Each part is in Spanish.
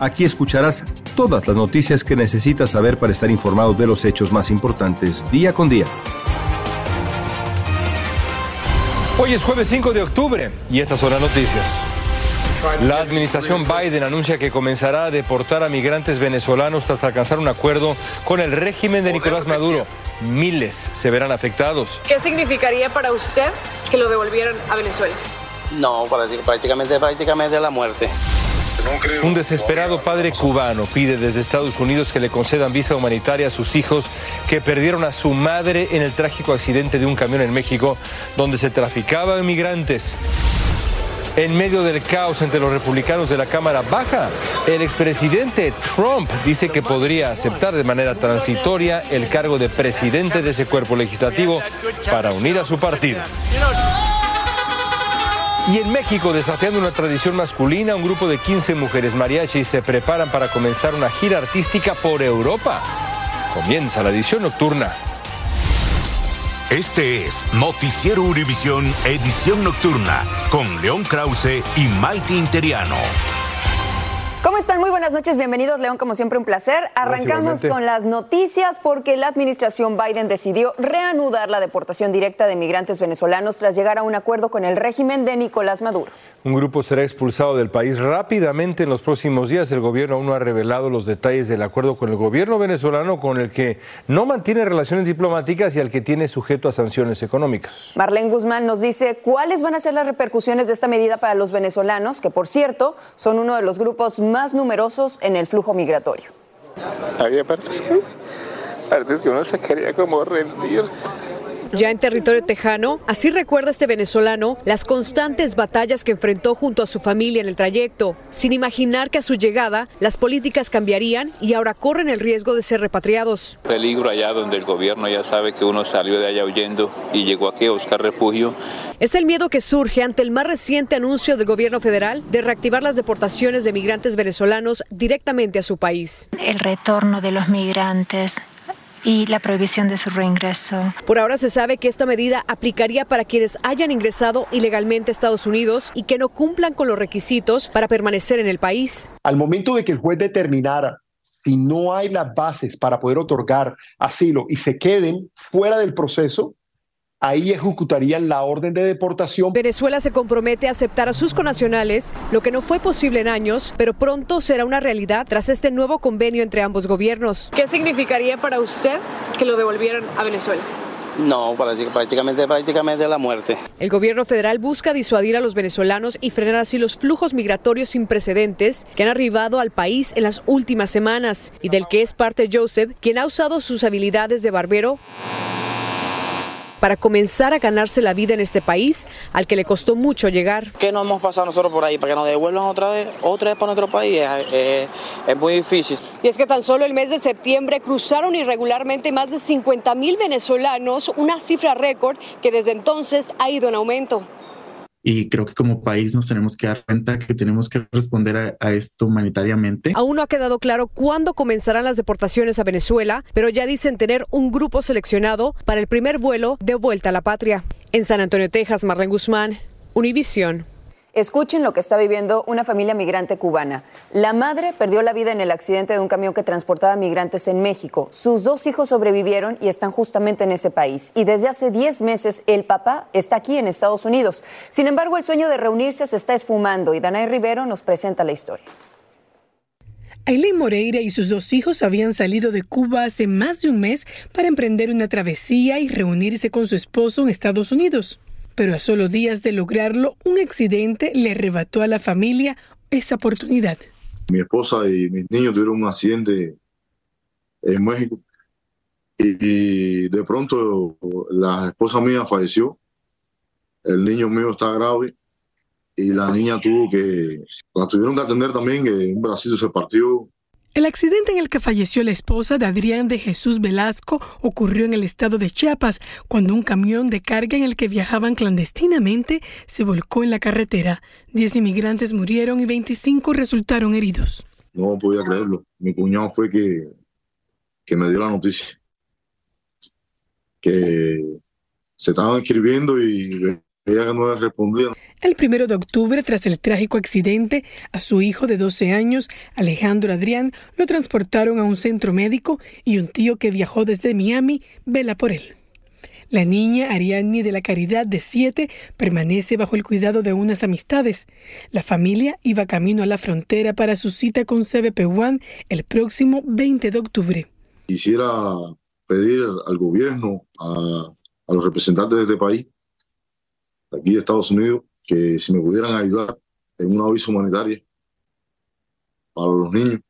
Aquí escucharás todas las noticias que necesitas saber para estar informado de los hechos más importantes día con día. Hoy es jueves 5 de octubre y estas son las noticias. La administración Biden anuncia que comenzará a deportar a migrantes venezolanos tras alcanzar un acuerdo con el régimen de Nicolás Maduro. Miles se verán afectados. ¿Qué significaría para usted que lo devolvieran a Venezuela? No, prácticamente, prácticamente la muerte. Un desesperado padre cubano pide desde Estados Unidos que le concedan visa humanitaria a sus hijos que perdieron a su madre en el trágico accidente de un camión en México donde se traficaba inmigrantes. En medio del caos entre los republicanos de la Cámara Baja, el expresidente Trump dice que podría aceptar de manera transitoria el cargo de presidente de ese cuerpo legislativo para unir a su partido. Y en México, desafiando una tradición masculina, un grupo de 15 mujeres mariachis se preparan para comenzar una gira artística por Europa. Comienza la edición nocturna. Este es Noticiero Univisión Edición Nocturna con León Krause y Maite Interiano. ¿Cómo están? Muy buenas noches, bienvenidos León, como siempre un placer. Arrancamos con las noticias porque la administración Biden decidió reanudar la deportación directa de migrantes venezolanos tras llegar a un acuerdo con el régimen de Nicolás Maduro. Un grupo será expulsado del país rápidamente en los próximos días. El gobierno aún no ha revelado los detalles del acuerdo con el gobierno venezolano con el que no mantiene relaciones diplomáticas y al que tiene sujeto a sanciones económicas. Marlene Guzmán nos dice cuáles van a ser las repercusiones de esta medida para los venezolanos, que por cierto son uno de los grupos más numerosos en el flujo migratorio. Había partes que, partes que uno se quería como rendir. Ya en territorio tejano, así recuerda este venezolano las constantes batallas que enfrentó junto a su familia en el trayecto, sin imaginar que a su llegada las políticas cambiarían y ahora corren el riesgo de ser repatriados. Peligro allá donde el gobierno ya sabe que uno salió de allá huyendo y llegó aquí a buscar refugio. Es el miedo que surge ante el más reciente anuncio del gobierno federal de reactivar las deportaciones de migrantes venezolanos directamente a su país. El retorno de los migrantes y la prohibición de su reingreso. Por ahora se sabe que esta medida aplicaría para quienes hayan ingresado ilegalmente a Estados Unidos y que no cumplan con los requisitos para permanecer en el país. Al momento de que el juez determinara si no hay las bases para poder otorgar asilo y se queden fuera del proceso, ahí ejecutarían la orden de deportación. Venezuela se compromete a aceptar a sus conacionales, lo que no fue posible en años, pero pronto será una realidad tras este nuevo convenio entre ambos gobiernos. ¿Qué significaría para usted que lo devolvieran a Venezuela? No, prácticamente, prácticamente la muerte. El gobierno federal busca disuadir a los venezolanos y frenar así los flujos migratorios sin precedentes que han arribado al país en las últimas semanas y del que es parte Joseph, quien ha usado sus habilidades de barbero para comenzar a ganarse la vida en este país al que le costó mucho llegar. ¿Qué nos hemos pasado nosotros por ahí? Para que nos devuelvan otra vez, otra vez para nuestro país es, es muy difícil. Y es que tan solo el mes de septiembre cruzaron irregularmente más de 50 mil venezolanos, una cifra récord que desde entonces ha ido en aumento y creo que como país nos tenemos que dar cuenta que tenemos que responder a, esto humanitariamente. Aún no ha quedado claro cuándo comenzarán las deportaciones a Venezuela, pero ya dicen tener un grupo seleccionado para el primer vuelo de vuelta a la patria. En San Antonio, Texas, Marlene Guzmán, Univisión. Escuchen lo que está viviendo una familia migrante cubana. La madre perdió la vida en el accidente de un camión que transportaba migrantes en México. Sus dos hijos sobrevivieron y están justamente en ese país. Y desde hace 10 meses el papá está aquí en Estados Unidos. Sin embargo, el sueño de reunirse se está esfumando y Danay Rivero nos presenta la historia. Aileen Moreira y sus dos hijos habían salido de Cuba hace más de un mes para emprender una travesía y reunirse con su esposo en Estados Unidos pero a solo días de lograrlo, un accidente le arrebató a la familia esa oportunidad. Mi esposa y mis niños tuvieron un accidente en México y, de pronto la esposa mía falleció, el niño mío está grave y la niña tuvo que, la tuvieron que atender también, que un bracito se partió. El accidente en el que falleció la esposa de Adrián de Jesús Velasco ocurrió en el estado de Chiapas, cuando un camión de carga en el que viajaban clandestinamente se volcó en la carretera. Diez inmigrantes murieron y 25 resultaron heridos. No podía creerlo. Mi cuñado fue que, que me dio la noticia. Que se estaban escribiendo y no. El primero de octubre, tras el trágico accidente, a su hijo de 12 años, Alejandro Adrián, lo transportaron a un centro médico y un tío que viajó desde Miami vela por él. La niña Ariadne de la Caridad de 7 permanece bajo el cuidado de unas amistades. La familia iba camino a la frontera para su cita con CBP One el próximo 20 de octubre. Quisiera pedir al gobierno, a, a los representantes de este país, aquí de Estados Unidos, que si me pudieran ayudar en un aviso humanitario para los niños.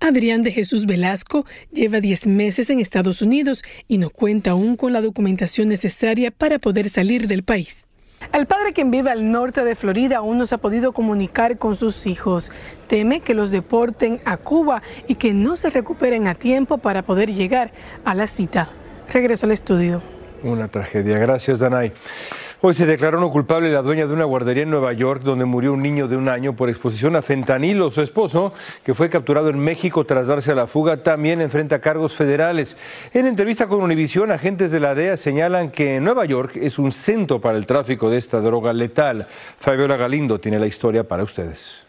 Adrián de Jesús Velasco lleva 10 meses en Estados Unidos y no cuenta aún con la documentación necesaria para poder salir del país. El padre quien vive al norte de Florida aún no se ha podido comunicar con sus hijos. Teme que los deporten a Cuba y que no se recuperen a tiempo para poder llegar a la cita. Regreso al estudio. Una tragedia. Gracias, Danay. Hoy se declaró no culpable la dueña de una guardería en Nueva York donde murió un niño de un año por exposición a fentanilo. Su esposo, que fue capturado en México tras darse a la fuga, también enfrenta cargos federales. En entrevista con Univisión, agentes de la DEA señalan que Nueva York es un centro para el tráfico de esta droga letal. Fabiola Galindo tiene la historia para ustedes.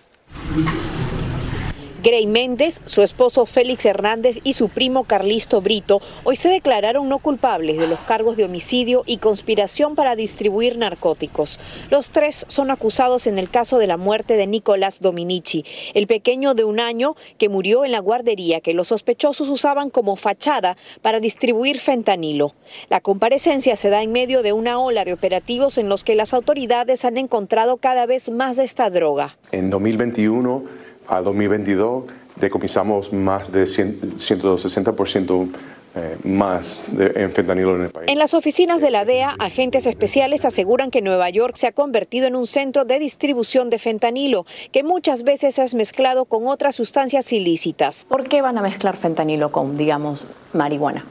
Grey Méndez, su esposo Félix Hernández y su primo Carlisto Brito hoy se declararon no culpables de los cargos de homicidio y conspiración para distribuir narcóticos. Los tres son acusados en el caso de la muerte de Nicolás Dominici, el pequeño de un año que murió en la guardería que los sospechosos usaban como fachada para distribuir fentanilo. La comparecencia se da en medio de una ola de operativos en los que las autoridades han encontrado cada vez más de esta droga. En 2021 a 2022 decomisamos más de 160% eh, más de, en fentanilo en el país. En las oficinas de la DEA, agentes especiales aseguran que Nueva York se ha convertido en un centro de distribución de fentanilo, que muchas veces es mezclado con otras sustancias ilícitas. ¿Por qué van a mezclar fentanilo con, digamos, marihuana?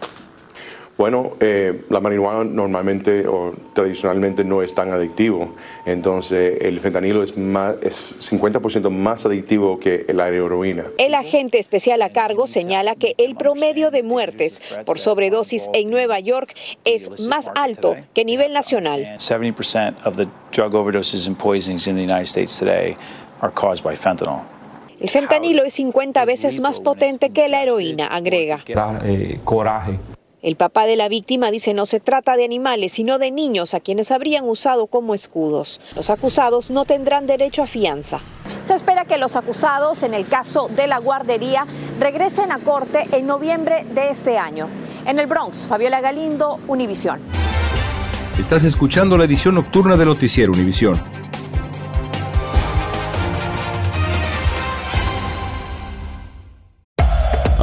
Bueno, eh, la marihuana normalmente o tradicionalmente no es tan adictivo, entonces el fentanilo es, más, es 50% más adictivo que la heroína. El agente especial a cargo señala que el promedio de muertes por sobredosis en Nueva York es más alto que a nivel nacional. 70% of the drug overdoses and poisonings in the United States today are caused by fentanyl. El fentanilo es 50 veces más potente que la heroína, agrega. Da eh, coraje. El papá de la víctima dice no se trata de animales, sino de niños a quienes habrían usado como escudos. Los acusados no tendrán derecho a fianza. Se espera que los acusados en el caso de la guardería regresen a corte en noviembre de este año. En el Bronx, Fabiola Galindo, Univisión. Estás escuchando la edición nocturna de Noticiero Univisión.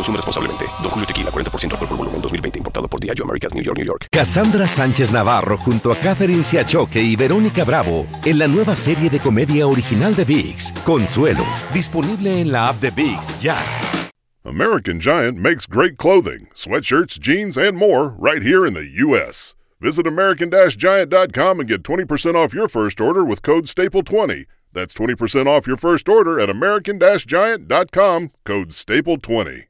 Consume responsablemente. Don Julio Tequila, 40% alcohol por volumen, 2020. Importado por Diageo Americas, New York, New York. Cassandra Sánchez Navarro junto a Catherine Siachoque y Verónica Bravo en la nueva serie de comedia original de VIX, Consuelo. Disponible en la app de VIX, ya. American Giant makes great clothing, sweatshirts, jeans, and more right here in the U.S. Visit American-Giant.com and get 20% off your first order with code STAPLE20. That's 20% off your first order at American-Giant.com, code STAPLE20.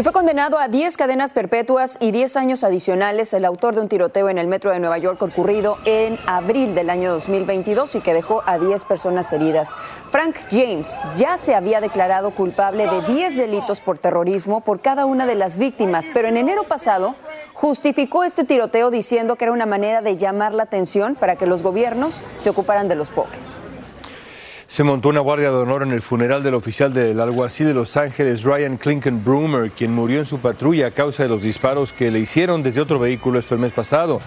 Y fue condenado a 10 cadenas perpetuas y 10 años adicionales el autor de un tiroteo en el metro de Nueva York ocurrido en abril del año 2022 y que dejó a 10 personas heridas. Frank James ya se había declarado culpable de 10 delitos por terrorismo por cada una de las víctimas, pero en enero pasado justificó este tiroteo diciendo que era una manera de llamar la atención para que los gobiernos se ocuparan de los pobres. Se montó una guardia de honor en el funeral del oficial del alguacil de Los Ángeles, Ryan Clinton Broomer, quien murió en su patrulla a causa de los disparos que le hicieron desde otro vehículo esto el mes pasado.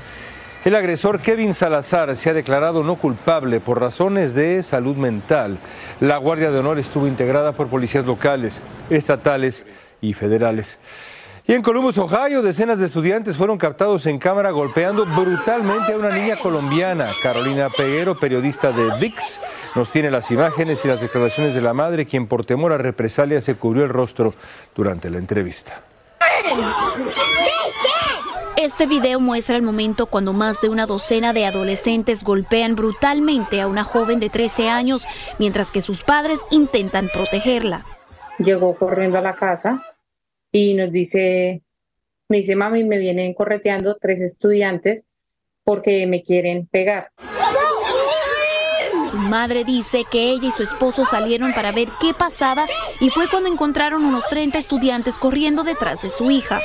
El agresor Kevin Salazar se ha declarado no culpable por razones de salud mental. La Guardia de Honor estuvo integrada por policías locales, estatales y federales. Y en Columbus, Ohio, decenas de estudiantes fueron captados en cámara golpeando brutalmente a una niña colombiana. Carolina Peguero, periodista de VIX, nos tiene las imágenes y las declaraciones de la madre, quien por temor a represalias se cubrió el rostro durante la entrevista. Este video muestra el momento cuando más de una docena de adolescentes golpean brutalmente a una joven de 13 años mientras que sus padres intentan protegerla. Llegó corriendo a la casa y nos dice, me dice, mami, me vienen correteando tres estudiantes porque me quieren pegar. Su madre dice que ella y su esposo salieron para ver qué pasaba y fue cuando encontraron unos 30 estudiantes corriendo detrás de su hija.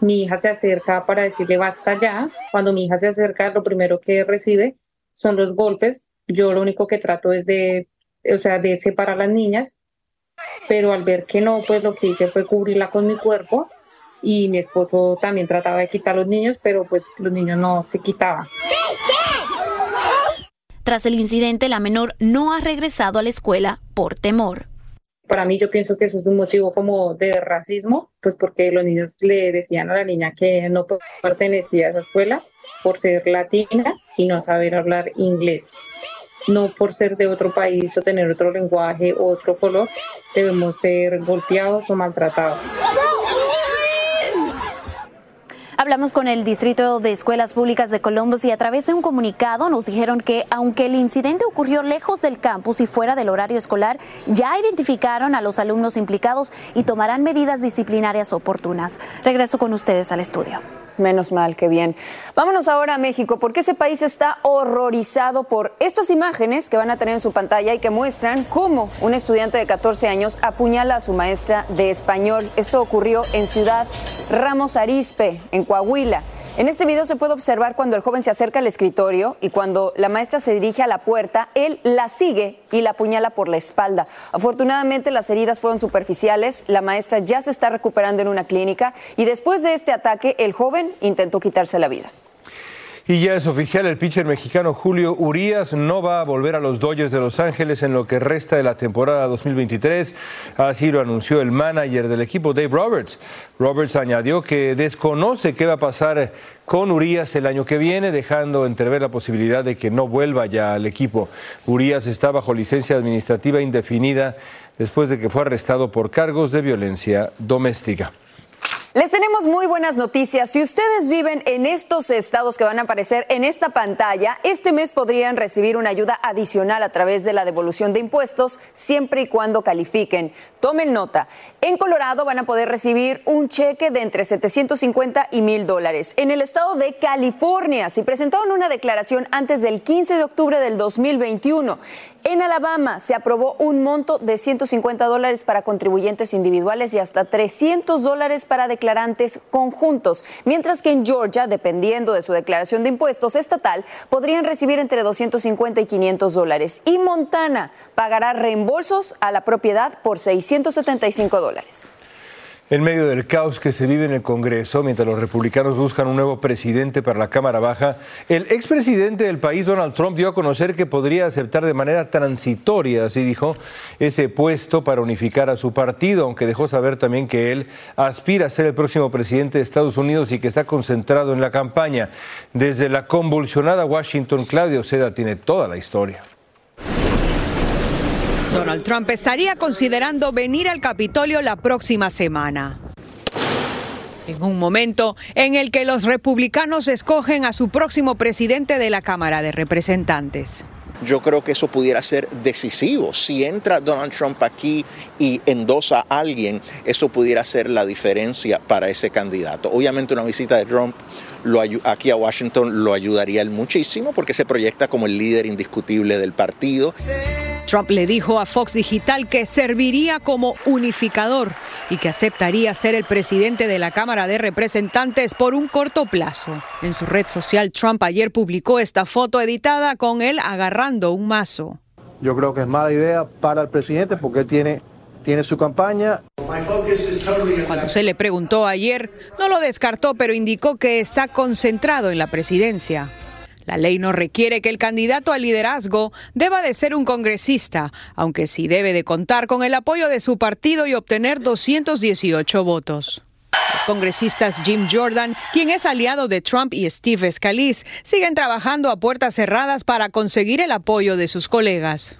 Mi hija se acerca para decirle basta ya. Cuando mi hija se acerca, lo primero que recibe son los golpes. Yo lo único que trato es de, o sea, de separar a las niñas pero al ver que no, pues lo que hice fue cubrirla con mi cuerpo y mi esposo también trataba de quitar a los niños, pero pues los niños no se quitaban. Tras el incidente, la menor no ha regresado a la escuela por temor. Para mí yo pienso que eso es un motivo como de racismo, pues porque los niños le decían a la niña que no pertenecía a esa escuela por ser latina y no saber hablar inglés no por ser de otro país o tener otro lenguaje o otro color, debemos ser golpeados o maltratados. Hablamos con el Distrito de Escuelas Públicas de Columbus y a través de un comunicado nos dijeron que aunque el incidente ocurrió lejos del campus y fuera del horario escolar, ya identificaron a los alumnos implicados y tomarán medidas disciplinarias oportunas. Regreso con ustedes al estudio. Menos mal, qué bien. Vámonos ahora a México, porque ese país está horrorizado por estas imágenes que van a tener en su pantalla y que muestran cómo un estudiante de 14 años apuñala a su maestra de español. Esto ocurrió en Ciudad Ramos Arispe, en Coahuila. En este video se puede observar cuando el joven se acerca al escritorio y cuando la maestra se dirige a la puerta, él la sigue y la apuñala por la espalda. Afortunadamente las heridas fueron superficiales, la maestra ya se está recuperando en una clínica y después de este ataque el joven intentó quitarse la vida. Y ya es oficial, el pitcher mexicano Julio Urías no va a volver a los Dodgers de Los Ángeles en lo que resta de la temporada 2023. Así lo anunció el manager del equipo, Dave Roberts. Roberts añadió que desconoce qué va a pasar con Urias el año que viene, dejando entrever la posibilidad de que no vuelva ya al equipo. Urias está bajo licencia administrativa indefinida después de que fue arrestado por cargos de violencia doméstica. Les tenemos muy buenas noticias. Si ustedes viven en estos estados que van a aparecer en esta pantalla, este mes podrían recibir una ayuda adicional a través de la devolución de impuestos siempre y cuando califiquen. Tomen nota. En Colorado van a poder recibir un cheque de entre 750 y 1000 dólares. En el estado de California, si presentaron una declaración antes del 15 de octubre del 2021, en Alabama se aprobó un monto de 150 dólares para contribuyentes individuales y hasta 300 dólares para declarantes conjuntos, mientras que en Georgia, dependiendo de su declaración de impuestos estatal, podrían recibir entre 250 y 500 dólares. Y Montana pagará reembolsos a la propiedad por 675 dólares. En medio del caos que se vive en el Congreso, mientras los republicanos buscan un nuevo presidente para la Cámara Baja, el expresidente del país, Donald Trump, dio a conocer que podría aceptar de manera transitoria, así dijo, ese puesto para unificar a su partido, aunque dejó saber también que él aspira a ser el próximo presidente de Estados Unidos y que está concentrado en la campaña. Desde la convulsionada Washington, Claudio Seda tiene toda la historia. Donald Trump estaría considerando venir al Capitolio la próxima semana. En un momento en el que los republicanos escogen a su próximo presidente de la Cámara de Representantes. Yo creo que eso pudiera ser decisivo. Si entra Donald Trump aquí y endosa a alguien, eso pudiera ser la diferencia para ese candidato. Obviamente una visita de Trump aquí a Washington lo ayudaría muchísimo porque se proyecta como el líder indiscutible del partido. Trump le dijo a Fox Digital que serviría como unificador y que aceptaría ser el presidente de la Cámara de Representantes por un corto plazo. En su red social, Trump ayer publicó esta foto editada con él agarrando un mazo. yo creo que es mala idea para el presidente porque él tiene, tiene su campaña. Cuando se le preguntó ayer, no lo descartó, pero indicó que está concentrado en la presidencia. La ley no requiere que el candidato al liderazgo deba de ser un congresista, aunque sí debe de contar con el apoyo de su partido y obtener 218 votos. Los congresistas Jim Jordan, quien es aliado de Trump, y Steve Scalise siguen trabajando a puertas cerradas para conseguir el apoyo de sus colegas.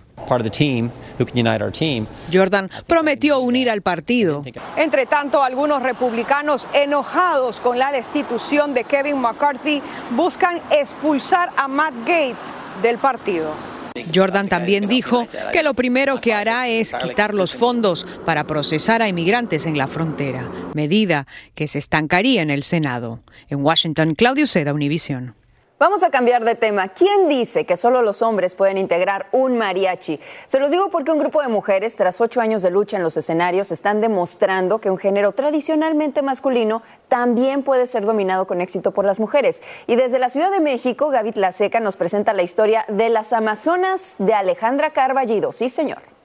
Jordan prometió unir al partido. Entre tanto, algunos republicanos enojados con la destitución de Kevin McCarthy buscan expulsar a Matt Gates del partido. Jordan también dijo que lo primero que hará es quitar los fondos para procesar a inmigrantes en la frontera, medida que se estancaría en el Senado. En Washington, Claudio Seda, Univision. Vamos a cambiar de tema. ¿Quién dice que solo los hombres pueden integrar un mariachi? Se los digo porque un grupo de mujeres, tras ocho años de lucha en los escenarios, están demostrando que un género tradicionalmente masculino también puede ser dominado con éxito por las mujeres. Y desde la Ciudad de México, Gaby Seca nos presenta la historia de las Amazonas de Alejandra Carballido. Sí, señor.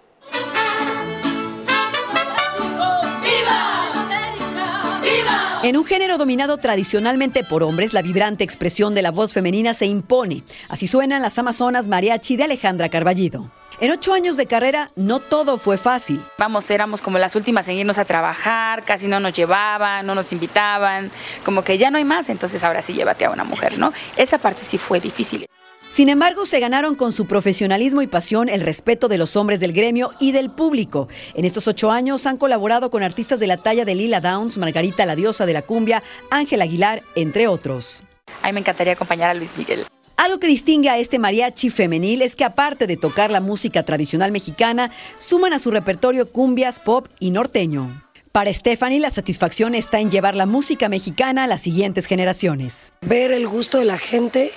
En un género dominado tradicionalmente por hombres, la vibrante expresión de la voz femenina se impone. Así suenan las Amazonas Mariachi de Alejandra Carballido. En ocho años de carrera no todo fue fácil. Vamos, éramos como las últimas en irnos a trabajar, casi no nos llevaban, no nos invitaban, como que ya no hay más, entonces ahora sí llévate a una mujer, ¿no? Esa parte sí fue difícil. Sin embargo, se ganaron con su profesionalismo y pasión el respeto de los hombres del gremio y del público. En estos ocho años han colaborado con artistas de la talla de Lila Downs, Margarita la diosa de la cumbia, Ángel Aguilar, entre otros. A mí me encantaría acompañar a Luis Miguel. Algo que distingue a este mariachi femenil es que aparte de tocar la música tradicional mexicana, suman a su repertorio cumbias, pop y norteño. Para Stephanie, la satisfacción está en llevar la música mexicana a las siguientes generaciones. Ver el gusto de la gente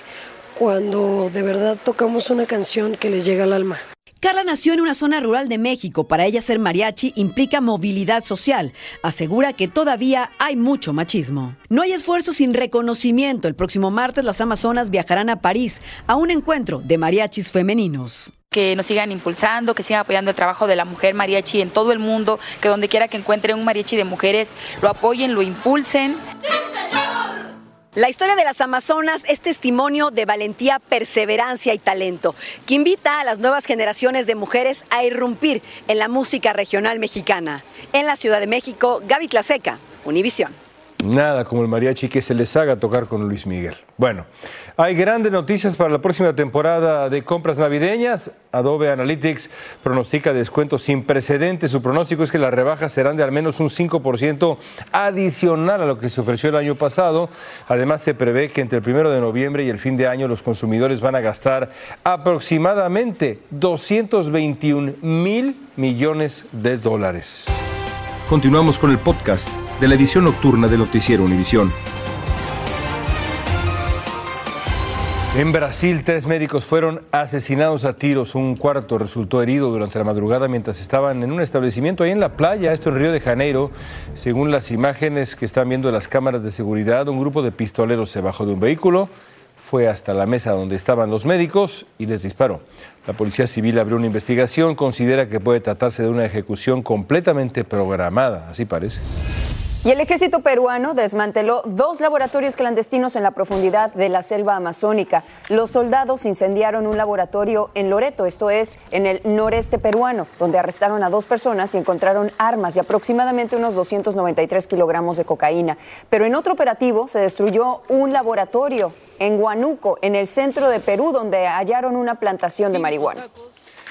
cuando de verdad tocamos una canción que les llega al alma. Carla nació en una zona rural de México. Para ella ser mariachi implica movilidad social. Asegura que todavía hay mucho machismo. No hay esfuerzo sin reconocimiento. El próximo martes las Amazonas viajarán a París a un encuentro de mariachis femeninos que nos sigan impulsando, que sigan apoyando el trabajo de la mujer mariachi en todo el mundo, que donde quiera que encuentren un mariachi de mujeres, lo apoyen, lo impulsen. La historia de las Amazonas es testimonio de valentía, perseverancia y talento, que invita a las nuevas generaciones de mujeres a irrumpir en la música regional mexicana. En la Ciudad de México, Gaby Tlaseca, Univisión. Nada como el mariachi que se les haga tocar con Luis Miguel. Bueno, hay grandes noticias para la próxima temporada de compras navideñas. Adobe Analytics pronostica descuentos sin precedentes. Su pronóstico es que las rebajas serán de al menos un 5% adicional a lo que se ofreció el año pasado. Además, se prevé que entre el primero de noviembre y el fin de año los consumidores van a gastar aproximadamente 221 mil millones de dólares. Continuamos con el podcast de la edición nocturna de Noticiero Univisión. En Brasil, tres médicos fueron asesinados a tiros. Un cuarto resultó herido durante la madrugada mientras estaban en un establecimiento ahí en la playa, esto en Río de Janeiro. Según las imágenes que están viendo las cámaras de seguridad, un grupo de pistoleros se bajó de un vehículo, fue hasta la mesa donde estaban los médicos y les disparó. La Policía Civil abrió una investigación, considera que puede tratarse de una ejecución completamente programada, así parece. Y el ejército peruano desmanteló dos laboratorios clandestinos en la profundidad de la selva amazónica. Los soldados incendiaron un laboratorio en Loreto, esto es, en el noreste peruano, donde arrestaron a dos personas y encontraron armas y aproximadamente unos 293 kilogramos de cocaína. Pero en otro operativo se destruyó un laboratorio en Huánuco, en el centro de Perú, donde hallaron una plantación de marihuana.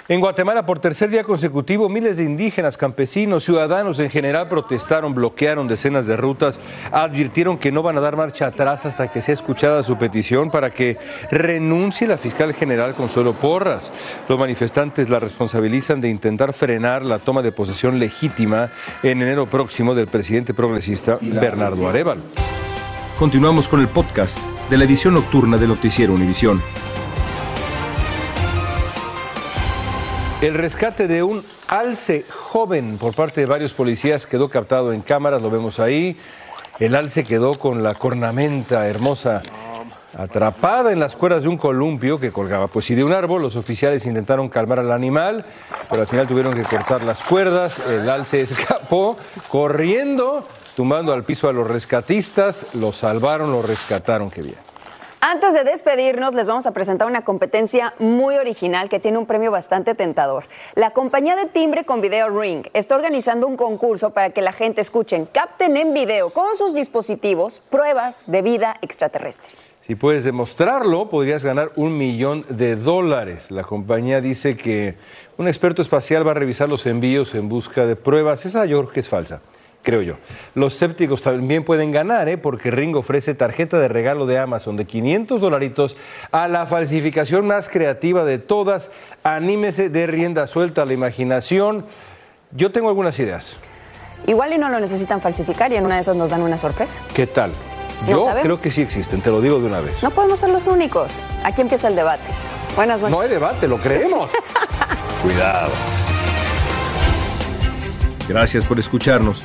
En Guatemala, por tercer día consecutivo, miles de indígenas, campesinos, ciudadanos en general protestaron, bloquearon decenas de rutas, advirtieron que no van a dar marcha atrás hasta que sea escuchada su petición para que renuncie la fiscal general Consuelo Porras. Los manifestantes la responsabilizan de intentar frenar la toma de posesión legítima en enero próximo del presidente progresista Bernardo Arevalo. Continuamos con el podcast de la edición nocturna de Noticiero Univisión. El rescate de un alce joven por parte de varios policías quedó captado en cámaras, lo vemos ahí. El alce quedó con la cornamenta hermosa Atrapada en las cuerdas de un columpio que colgaba pues y de un árbol, los oficiales intentaron calmar al animal, pero al final tuvieron que cortar las cuerdas, el alce escapó corriendo, tumbando al piso a los rescatistas, lo salvaron, lo rescataron, qué bien. Antes de despedirnos, les vamos a presentar una competencia muy original que tiene un premio bastante tentador. La compañía de timbre con video Ring está organizando un concurso para que la gente escuchen, capten en video con sus dispositivos pruebas de vida extraterrestre. Si puedes demostrarlo, podrías ganar un millón de dólares. La compañía dice que un experto espacial va a revisar los envíos en busca de pruebas. Esa yo es falsa creo yo. Los sépticos también pueden ganar, ¿eh? porque Ring ofrece tarjeta de regalo de Amazon de 500 dolaritos a la falsificación más creativa de todas. Anímese de rienda suelta a la imaginación. Yo tengo algunas ideas. Igual y no lo necesitan falsificar y en una de esas nos dan una sorpresa. ¿Qué tal? Yo creo que sí existen, te lo digo de una vez. No podemos ser los únicos. Aquí empieza el debate. Buenas noches. No hay debate, lo creemos. Cuidado. Gracias por escucharnos.